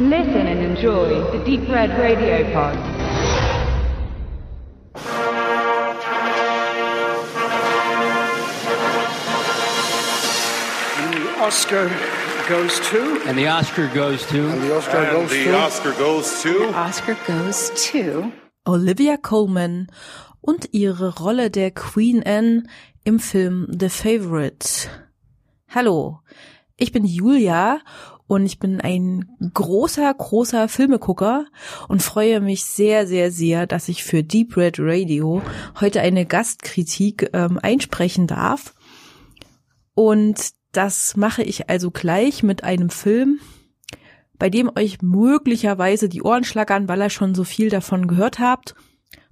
Listen and enjoy the Deep Red Radio Pod. And the Oscar goes to. And the Oscar goes to. And the Oscar And goes the to. Oscar goes to. Oscar goes to Olivia Colman und ihre Rolle der Queen Anne im Film The Favorite. Hallo, ich bin Julia und ich bin ein großer, großer Filmegucker und freue mich sehr, sehr, sehr, dass ich für Deep Red Radio heute eine Gastkritik ähm, einsprechen darf. Und das mache ich also gleich mit einem Film, bei dem euch möglicherweise die Ohren schlackern, weil ihr schon so viel davon gehört habt.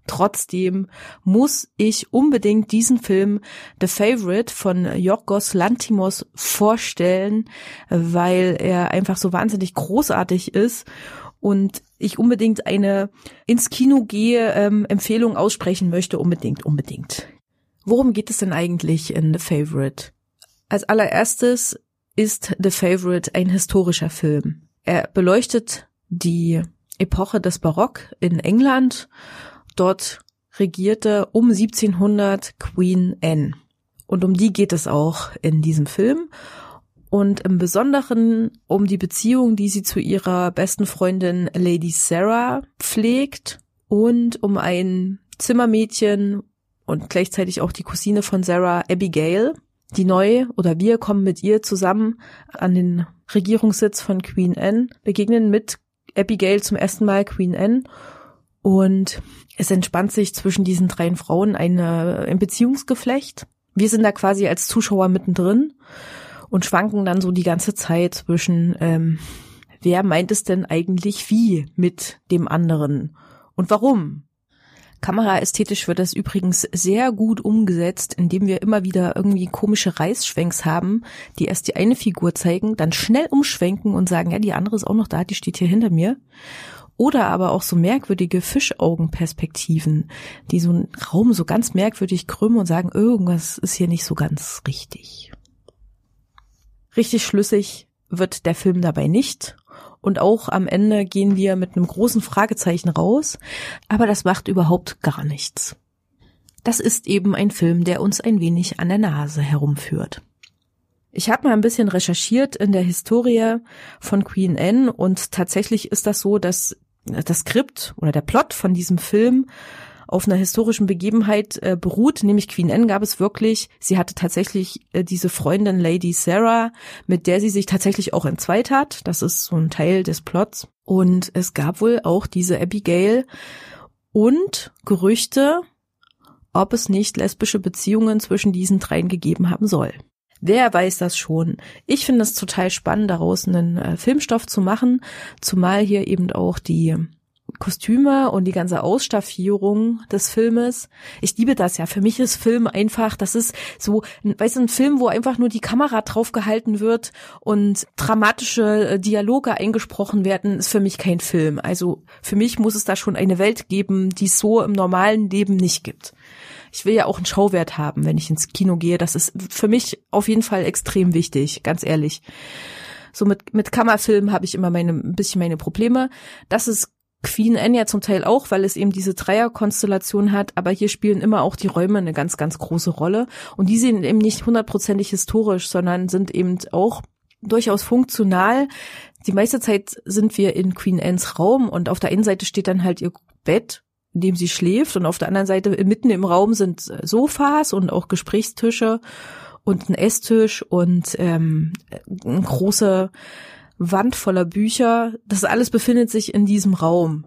Trotzdem muss ich unbedingt diesen Film The Favorite von Yorgos Lantimos vorstellen, weil er einfach so wahnsinnig großartig ist und ich unbedingt eine ins Kino gehe ähm, Empfehlung aussprechen möchte, unbedingt, unbedingt. Worum geht es denn eigentlich in The Favorite? Als allererstes ist The Favorite ein historischer Film. Er beleuchtet die Epoche des Barock in England. Dort regierte um 1700 Queen Anne. Und um die geht es auch in diesem Film. Und im Besonderen um die Beziehung, die sie zu ihrer besten Freundin Lady Sarah pflegt und um ein Zimmermädchen und gleichzeitig auch die Cousine von Sarah, Abigail, die neu oder wir kommen mit ihr zusammen an den Regierungssitz von Queen Anne, begegnen mit Abigail zum ersten Mal Queen Anne und es entspannt sich zwischen diesen drei Frauen eine, ein Beziehungsgeflecht. Wir sind da quasi als Zuschauer mittendrin und schwanken dann so die ganze Zeit zwischen, ähm, wer meint es denn eigentlich wie mit dem anderen und warum? Kameraästhetisch wird das übrigens sehr gut umgesetzt, indem wir immer wieder irgendwie komische Reißschwenks haben, die erst die eine Figur zeigen, dann schnell umschwenken und sagen, ja, die andere ist auch noch da, die steht hier hinter mir. Oder aber auch so merkwürdige Fischaugenperspektiven, die so einen Raum so ganz merkwürdig krümmen und sagen, irgendwas ist hier nicht so ganz richtig. Richtig schlüssig wird der Film dabei nicht. Und auch am Ende gehen wir mit einem großen Fragezeichen raus, aber das macht überhaupt gar nichts. Das ist eben ein Film, der uns ein wenig an der Nase herumführt. Ich habe mal ein bisschen recherchiert in der Historie von Queen Anne und tatsächlich ist das so, dass das Skript oder der Plot von diesem Film auf einer historischen Begebenheit äh, beruht, nämlich Queen Anne gab es wirklich, sie hatte tatsächlich äh, diese Freundin Lady Sarah, mit der sie sich tatsächlich auch entzweit hat, das ist so ein Teil des Plots. Und es gab wohl auch diese Abigail. Und Gerüchte, ob es nicht lesbische Beziehungen zwischen diesen dreien gegeben haben soll. Wer weiß das schon? Ich finde es total spannend, daraus einen äh, Filmstoff zu machen, zumal hier eben auch die Kostüme und die ganze Ausstaffierung des Filmes. Ich liebe das ja. Für mich ist Film einfach, das ist so, weißt du, ein Film, wo einfach nur die Kamera draufgehalten wird und dramatische äh, Dialoge eingesprochen werden, ist für mich kein Film. Also für mich muss es da schon eine Welt geben, die es so im normalen Leben nicht gibt. Ich will ja auch einen Schauwert haben, wenn ich ins Kino gehe. Das ist für mich auf jeden Fall extrem wichtig, ganz ehrlich. So mit, mit Kammerfilmen habe ich immer meine, ein bisschen meine Probleme. Das ist Queen Anne ja zum Teil auch, weil es eben diese Dreierkonstellation hat, aber hier spielen immer auch die Räume eine ganz, ganz große Rolle. Und die sind eben nicht hundertprozentig historisch, sondern sind eben auch durchaus funktional. Die meiste Zeit sind wir in Queen Annes Raum und auf der einen Seite steht dann halt ihr Bett, in dem sie schläft und auf der anderen Seite mitten im Raum sind Sofas und auch Gesprächstische und ein Esstisch und ähm, eine große Wand voller Bücher. Das alles befindet sich in diesem Raum.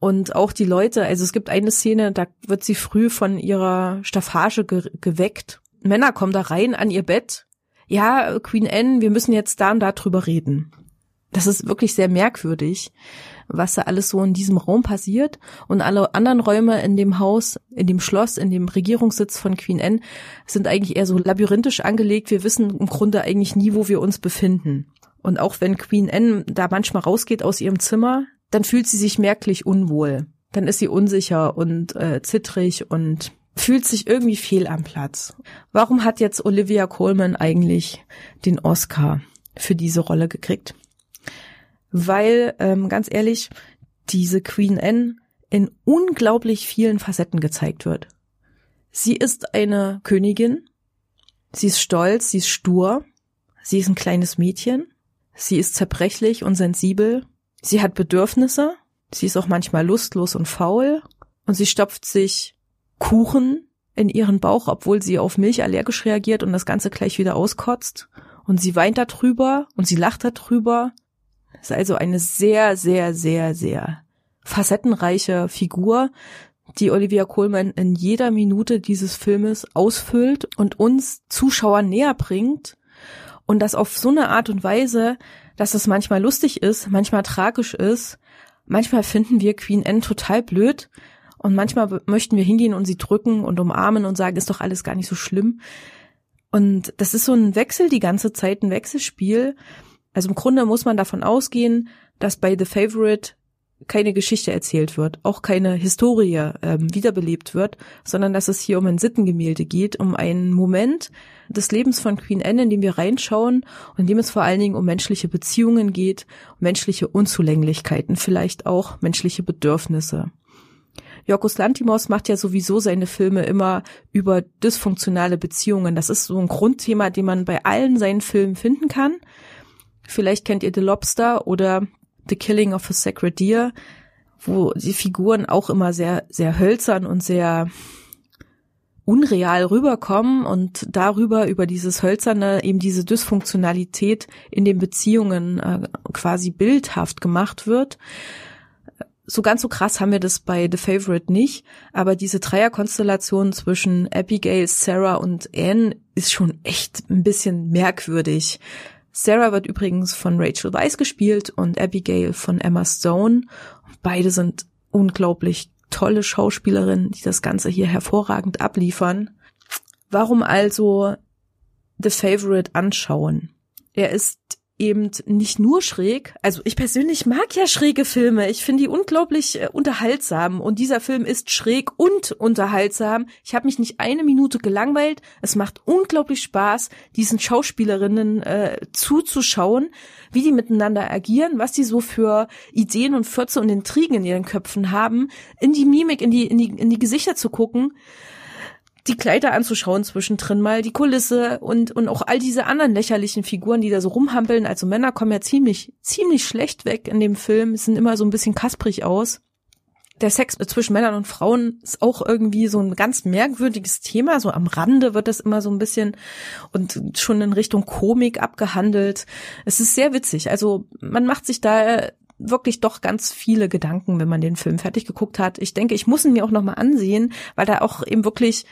Und auch die Leute, also es gibt eine Szene, da wird sie früh von ihrer Staffage ge geweckt. Männer kommen da rein an ihr Bett. Ja, Queen Anne, wir müssen jetzt da und da drüber reden. Das ist wirklich sehr merkwürdig, was da alles so in diesem Raum passiert. Und alle anderen Räume in dem Haus, in dem Schloss, in dem Regierungssitz von Queen Anne sind eigentlich eher so labyrinthisch angelegt. Wir wissen im Grunde eigentlich nie, wo wir uns befinden. Und auch wenn Queen Anne da manchmal rausgeht aus ihrem Zimmer, dann fühlt sie sich merklich unwohl. Dann ist sie unsicher und äh, zittrig und fühlt sich irgendwie fehl am Platz. Warum hat jetzt Olivia Colman eigentlich den Oscar für diese Rolle gekriegt? weil ähm, ganz ehrlich, diese Queen Anne in unglaublich vielen Facetten gezeigt wird. Sie ist eine Königin, sie ist stolz, sie ist stur, sie ist ein kleines Mädchen, sie ist zerbrechlich und sensibel, sie hat Bedürfnisse, sie ist auch manchmal lustlos und faul und sie stopft sich Kuchen in ihren Bauch, obwohl sie auf Milch allergisch reagiert und das Ganze gleich wieder auskotzt. Und sie weint darüber und sie lacht darüber. Ist also eine sehr, sehr, sehr, sehr facettenreiche Figur, die Olivia Colman in jeder Minute dieses Filmes ausfüllt und uns Zuschauer näher bringt und das auf so eine Art und Weise, dass es manchmal lustig ist, manchmal tragisch ist. Manchmal finden wir Queen Anne total blöd und manchmal möchten wir hingehen und sie drücken und umarmen und sagen, ist doch alles gar nicht so schlimm. Und das ist so ein Wechsel die ganze Zeit, ein Wechselspiel. Also im Grunde muss man davon ausgehen, dass bei The Favorite keine Geschichte erzählt wird, auch keine Historie ähm, wiederbelebt wird, sondern dass es hier um ein Sittengemälde geht, um einen Moment des Lebens von Queen Anne, in dem wir reinschauen und in dem es vor allen Dingen um menschliche Beziehungen geht, menschliche Unzulänglichkeiten, vielleicht auch menschliche Bedürfnisse. Jorgos Lantimos macht ja sowieso seine Filme immer über dysfunktionale Beziehungen. Das ist so ein Grundthema, den man bei allen seinen Filmen finden kann. Vielleicht kennt ihr The Lobster oder The Killing of a Sacred Deer, wo die Figuren auch immer sehr, sehr hölzern und sehr unreal rüberkommen und darüber, über dieses Hölzerne, eben diese Dysfunktionalität in den Beziehungen äh, quasi bildhaft gemacht wird. So ganz so krass haben wir das bei The Favorite nicht, aber diese Dreierkonstellation zwischen Abigail, Sarah und Anne ist schon echt ein bisschen merkwürdig. Sarah wird übrigens von Rachel Weisz gespielt und Abigail von Emma Stone. Beide sind unglaublich tolle Schauspielerinnen, die das Ganze hier hervorragend abliefern. Warum also The Favorite anschauen? Er ist eben nicht nur schräg. Also ich persönlich mag ja schräge Filme. Ich finde die unglaublich äh, unterhaltsam. Und dieser Film ist schräg und unterhaltsam. Ich habe mich nicht eine Minute gelangweilt. Es macht unglaublich Spaß, diesen Schauspielerinnen äh, zuzuschauen, wie die miteinander agieren, was die so für Ideen und Fürze und Intrigen in ihren Köpfen haben, in die Mimik, in die, in die, in die Gesichter zu gucken die Kleider anzuschauen zwischendrin mal, die Kulisse und, und auch all diese anderen lächerlichen Figuren, die da so rumhampeln. Also Männer kommen ja ziemlich, ziemlich schlecht weg in dem Film, sind immer so ein bisschen kasprig aus. Der Sex zwischen Männern und Frauen ist auch irgendwie so ein ganz merkwürdiges Thema. So am Rande wird das immer so ein bisschen und schon in Richtung Komik abgehandelt. Es ist sehr witzig. Also man macht sich da wirklich doch ganz viele Gedanken, wenn man den Film fertig geguckt hat. Ich denke, ich muss ihn mir auch nochmal ansehen, weil da auch eben wirklich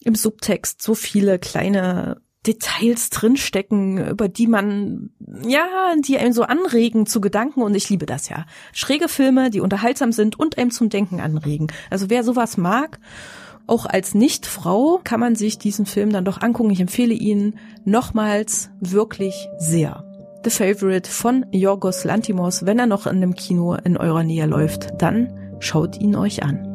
im Subtext so viele kleine Details drinstecken, über die man, ja, die einem so anregen zu Gedanken und ich liebe das ja. Schräge Filme, die unterhaltsam sind und einem zum Denken anregen. Also wer sowas mag, auch als Nicht-Frau kann man sich diesen Film dann doch angucken. Ich empfehle ihn nochmals wirklich sehr. The Favorite von Yorgos Lantimos, wenn er noch in einem Kino in eurer Nähe läuft, dann schaut ihn euch an.